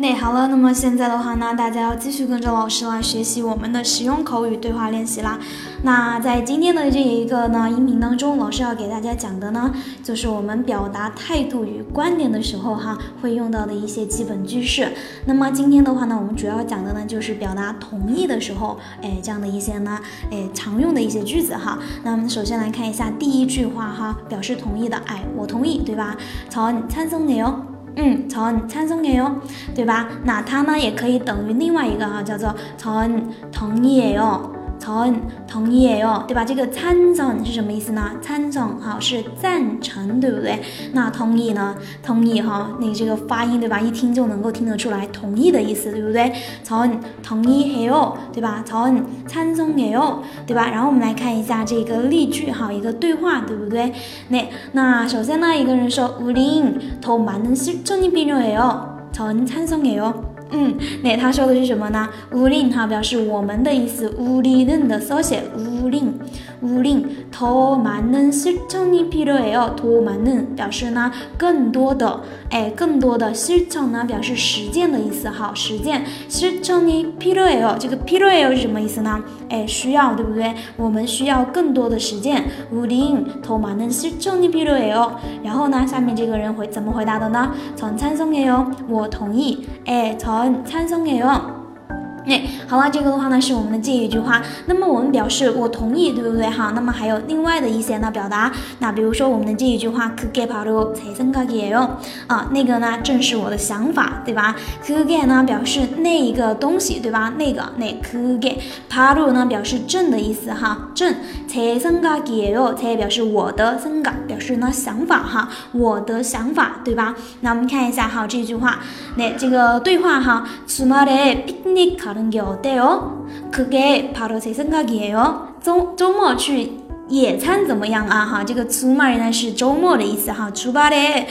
那好了，那么现在的话呢，大家要继续跟着老师来学习我们的实用口语对话练习啦。那在今天的这一个呢，音频当中，老师要给大家讲的呢，就是我们表达态度与观点的时候哈，会用到的一些基本句式。那么今天的话呢，我们主要讲的呢，就是表达同意的时候，哎，这样的一些呢，哎，常用的一些句子哈。那我们首先来看一下第一句话哈，表示同意的，哎，我同意，对吧？曹，你，参送你哦。嗯，전赞성해요，对吧？那它呢也可以等于另外一个哈，叫做전同意해 요， 전同意해 요， 对吧？这个赞성是什么意思呢？赞성哈是赞成，对不对？那同意呢？同意哈，那这个发音对吧？一听就能够听得出来同意的意思，对不对？전同意해 요， 对吧？전赞성해 요， 对吧？然后我们来看一下这个例句哈，一个对话，对不对？那那首先呢，一个人说우린더많은실천이필요해요전찬성해요 嗯，那他说的是什么呢？乌令哈表示我们的意思，乌里嫩的缩写，乌令，乌令더많은실천이필요해요더많은表示呢更多的，哎，更多的실천呢表示实践的意思，哈，实践실천이필요해요这个필요해요是什么意思呢？哎，需要，对不对？我们需要更多的实践，乌令더많은실천이필요해요然后呢，下面这个人回怎么回答的呢？전찬성해요我同意，哎， 전 찬성해요 哎，好了，这个的话呢是我们的这一句话。那么我们表示我同意，对不对哈？那么还有另外的一些呢表达。那比如说我们的这一句话，그게바로제생각이에요啊，那个呢正是我的想法，对吧？그게呢表示那一个东西，对吧？那个那그게바로呢表示正的意思哈，正。제생각이에요，제表示我的생각表示呢想法哈，我的想法，对吧？那我们看一下哈这句话，那这个对话哈，주말에피크닉가 는게어때요그게바로제생각이에요周周末去野餐怎么样啊？哈，这个주말呢是周末的意思哈，주말에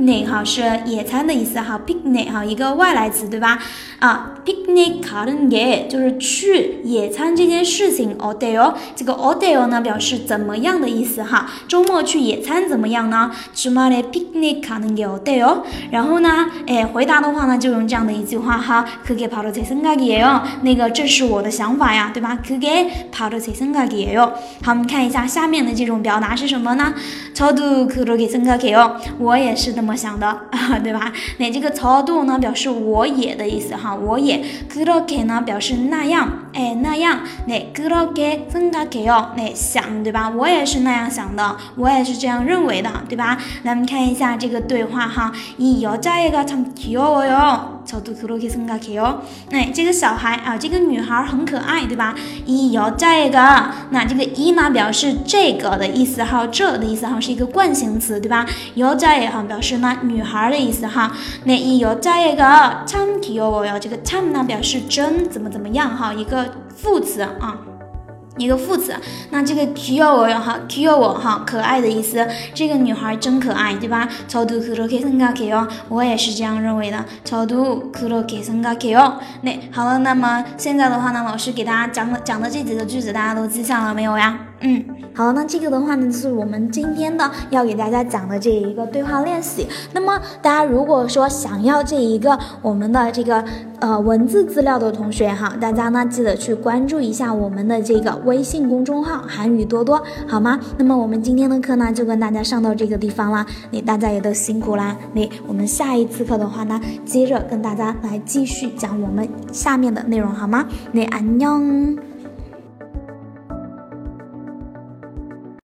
picnic 哈是野餐的意思哈，picnic 哈一个外来词对吧？啊，picnic 가는게就是去野餐这件事情어때요这个어때요呢表示怎么样的意思哈，周末去野餐怎么样呢？주말에 picnic 가는게어때요然后呢，哎，回答的话呢就用这样的一句话哈，그게바로제생각이에요那个这是我的想法呀，对吧？그게바로제생각이에요好，我们看一下下面的这种表达是什么呢？저도그렇게생각해요我也是这么 想的，对吧？那这个저도呢表示我也的意思哈。我也그렇게呢表示那样，哎那样，那그렇게생각해요那想对吧？我也是那样想的，我也是这样认为的，对吧？那我们看一下这个对话哈，이여자애가참귀여워요저도그렇게생각해요哎，这个小孩啊，这个女孩很可爱，对吧？이여자애가那这个이呢表示这个的意思哈，这的意思哈是一个惯性词，对吧？여자애哈表示 呢女孩的意思哈，那이여자애가참귀여워요这个참呢表示真怎么怎么样哈，一个副词啊。 一个副词，那这个 cute 哈，cute 哈，可爱的意思。这个女孩真可爱，对吧？저도그렇게생각해 요， 我也是这样认为的。저도그렇게생각해 요。 那好了，那么现在的话呢，老师给大家讲的讲的这几个句子，大家都记下了没有呀？嗯，好，那这个的话呢，就是我们今天的要给大家讲的这一个对话练习。那么大家如果说想要这一个我们的这个 呃文字资料的同学哈，大家呢记得去关注一下我们的这个微信公众号“韩语多多”，好吗？那么我们今天的课呢就跟大家上到这个地方啦，那大家也都辛苦啦。那我们下一次课的话呢，接着跟大家来继续讲我们下面的内容，好吗？那安녕